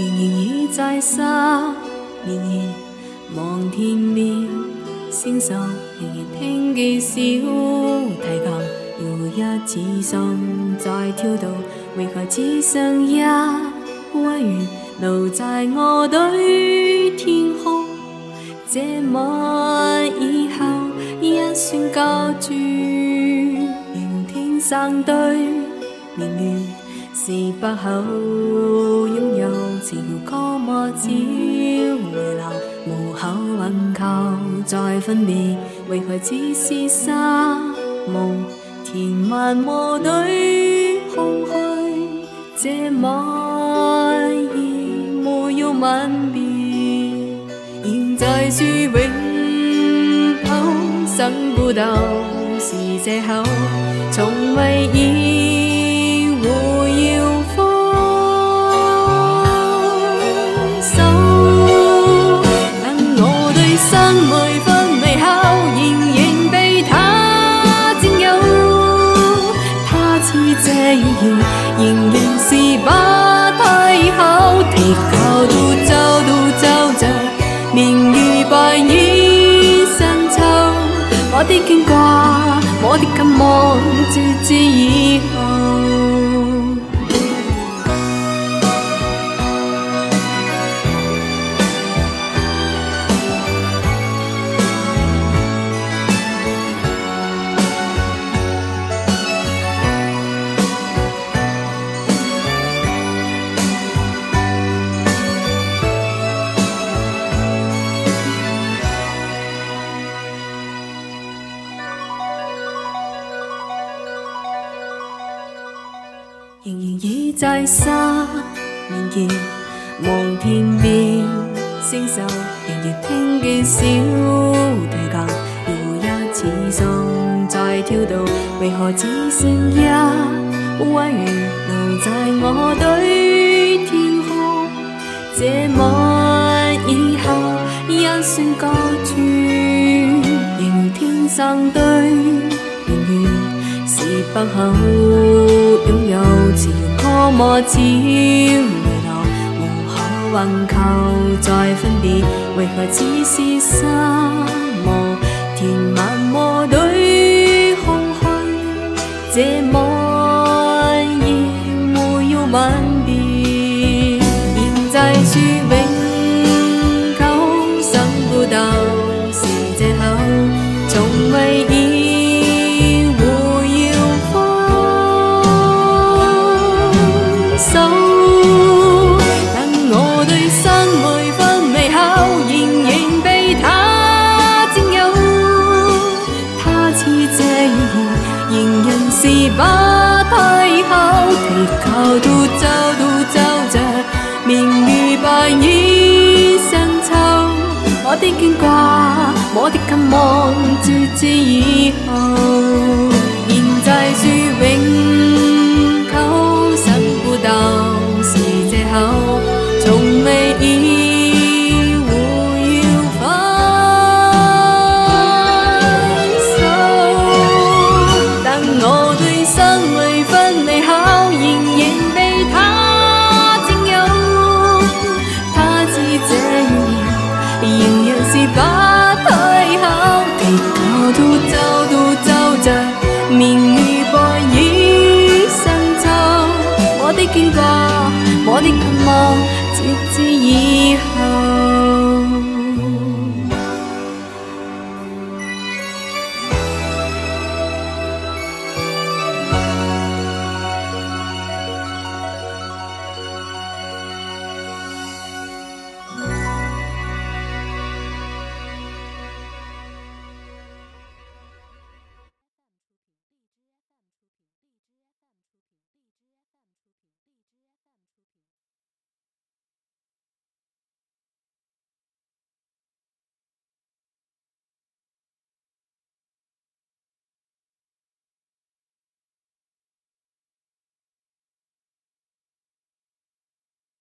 仍然倚在失眠夜，望天边星宿，仍然听见小提琴，又一次心在跳动，为何只剩一弯月留在我对天空？这晚以后，一算旧注，明天相对年年。是不好拥有，情歌莫只回流，无后挽靠再分别，为何只是沙暴？填万恶里空虚，这晚夜没有吻别，应在虚永久，想孤斗是借口。别求独奏，独奏着，明月白已深秋。我的牵挂，我的盼望，直至以后。仍然倚在失眠夜，望天边星宿，仍然听见小提琴，又一次送在跳动，为何只剩一弯月留在我对天空？这晚以后，音讯各处，仍天生对。不好拥有，只要破魔招回落，无可挽救再分别。为何只是失望？填满我对空虚，这么？是把太后提靠独奏独奏着，明如白雨上秋。我的牽掛，我的近望，絕之以後。現在説永。的我的盼望，直至以后。